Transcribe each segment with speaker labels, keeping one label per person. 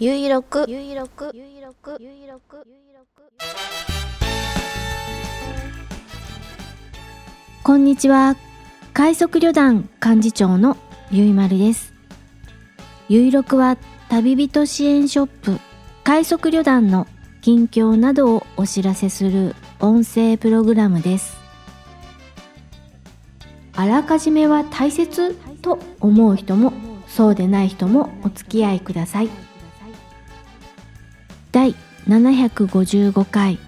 Speaker 1: ゆいろくゆいろくゆいろくゆいろくゆいろく
Speaker 2: こんにちは。快速旅団幹事長のゆいまるです。ゆいろくは旅人支援ショップ。快速旅団の近況などをお知らせする音声プログラムです。あらかじめは大切と思う人もそうでない人もお付き合いください。755回。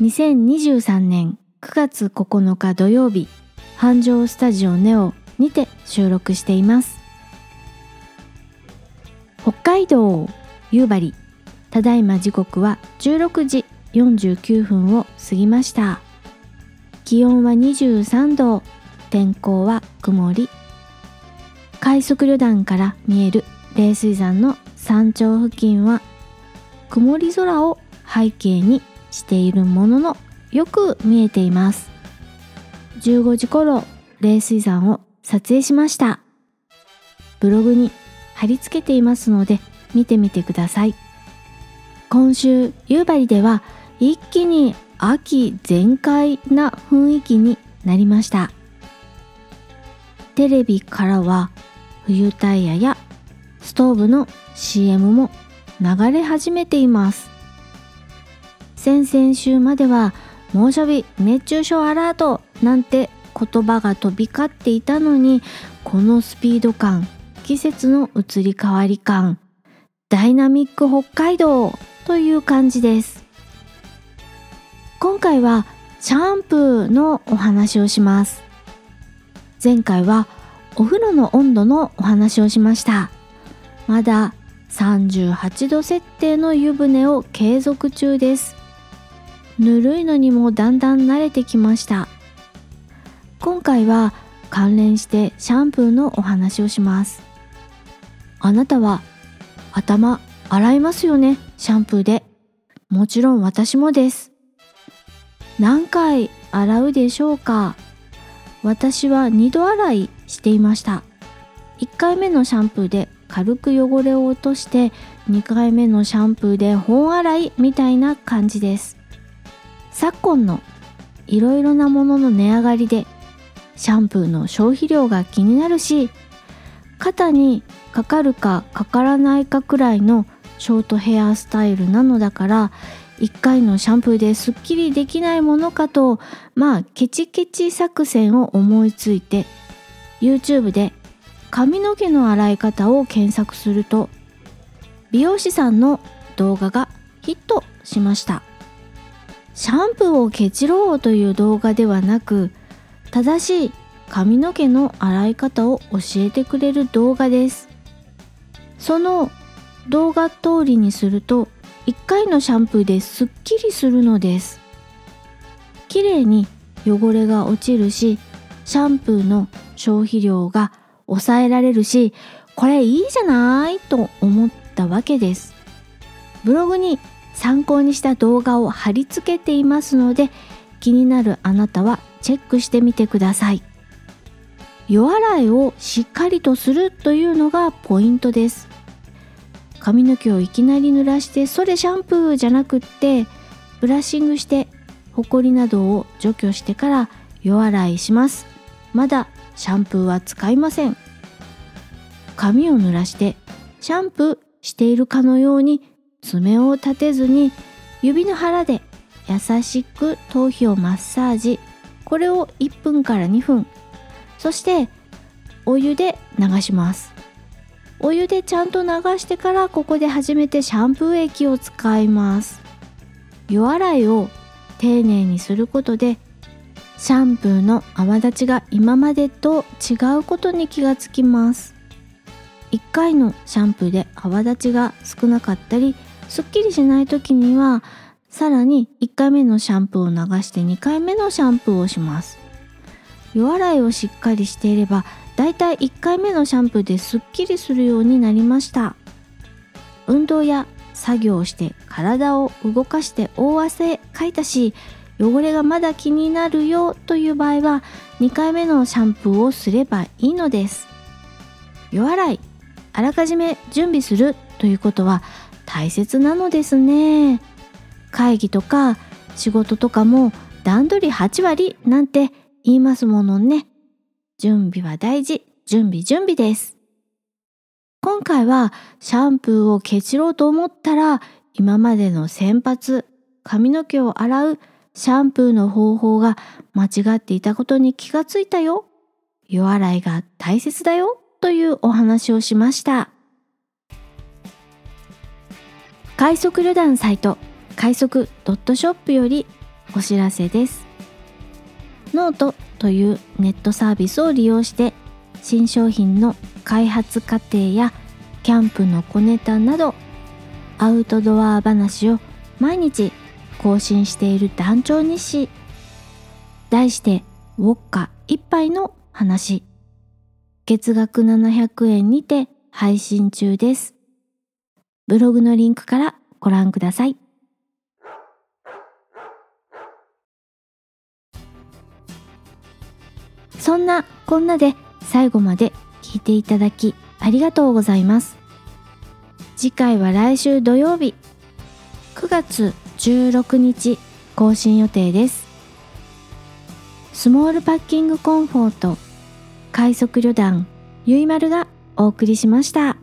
Speaker 2: 2023年9月9日土曜日。繁盛スタジオネオにて収録しています。北海道夕張。ただいま時刻は16時49分を過ぎました。気温は23度。天候は曇り。快速旅団から見える冷水山の山頂付近は曇り空を背景にしているもののよく見えています。15時頃冷水山を撮影しました。ブログに貼り付けていますので見てみてください。今週夕張では一気に秋全開な雰囲気になりました。テレビからは冬タイヤやストーブの CM も流れ始めています。先々週までは猛暑日熱中症アラートなんて言葉が飛び交っていたのにこのスピード感季節の移り変わり感ダイナミック北海道という感じです。今回はシャンプーのお話をします。前回はお風呂の温度のお話をしました。まだ38度設定の湯船を継続中です。ぬるいのにもだんだん慣れてきました。今回は関連してシャンプーのお話をします。あなたは頭洗いますよね？シャンプーで。もちろん私もです。何回洗うでしょうか？私は2度洗いしていました。1回目のシャンプーで軽く汚れを落として2回目のシャンプーで本洗いみたいな感じです。昨今のいろいろなものの値上がりでシャンプーの消費量が気になるし肩にかかるかかからないかくらいのショートヘアスタイルなのだから1回のシャンプーですっきりできないものかとまあケチケチ作戦を思いついて YouTube で髪の毛の洗い方を検索すると美容師さんの動画がヒットしました。シャンプーをケチろうという動画ではなく正しい髪の毛の洗い方を教えてくれる動画です。その動画通りにすると1回のシャンプーですっきりするのです。綺麗に汚れが落ちるしシャンプーの消費量が抑えられるしこれいいじゃないと思ったわけです。ブログに参考にした動画を貼り付けていますので気になるあなたはチェックしてみてください。夜洗いをしっかりとするというのがポイントです。髪の毛をいきなり濡らしてそれシャンプーじゃなくってブラッシングしてホコリなどを除去してから夜洗いします。まだシャンプーは使いません。髪を濡らしてシャンプーしているかのように爪を立てずに指の腹で優しく頭皮をマッサージ。これを1分から2分。そしてお湯で流します。お湯でちゃんと流してからここで初めてシャンプー液を使います。夜洗いを丁寧にすることでシャンプーの泡立ちが今までと違うことに気がつきます。1回のシャンプーで泡立ちが少なかったりすっきりしない時にはさらに1回目のシャンプーを流して2回目のシャンプーをします。夜洗いをしっかりしていればだいたい1回目のシャンプーですっきりするようになりました。運動や作業をして体を動かして大汗かいたし汚れがまだ気になるよという場合は2回目のシャンプーをすればいいのです。夜洗いあらかじめ準備するということは大切なのですね。会議とか仕事とかも段取り8割なんて言いますものね。準備は大事準備準備です。今回はシャンプーをケチろうと思ったら今までの洗髪髪の毛を洗うシャンプーの方法が間違っていたことに気がついたよ。予洗いが大切だよというお話をしました。快速旅団サイト快速ドットショップよりお知らせです。ノートというネットサービスを利用して新商品の開発過程やキャンプの小ネタなどアウトドア話を毎日更新している団長日誌題してウォッカ一杯の話。月額700円にて配信中です。ブログのリンクからご覧ください。そんなこんなで最後まで聞いていただきありがとうございます。次回は来週土曜日。9月16日更新予定ですスモールパッキングコンフォート快速旅団ゆいまるがお送りしました。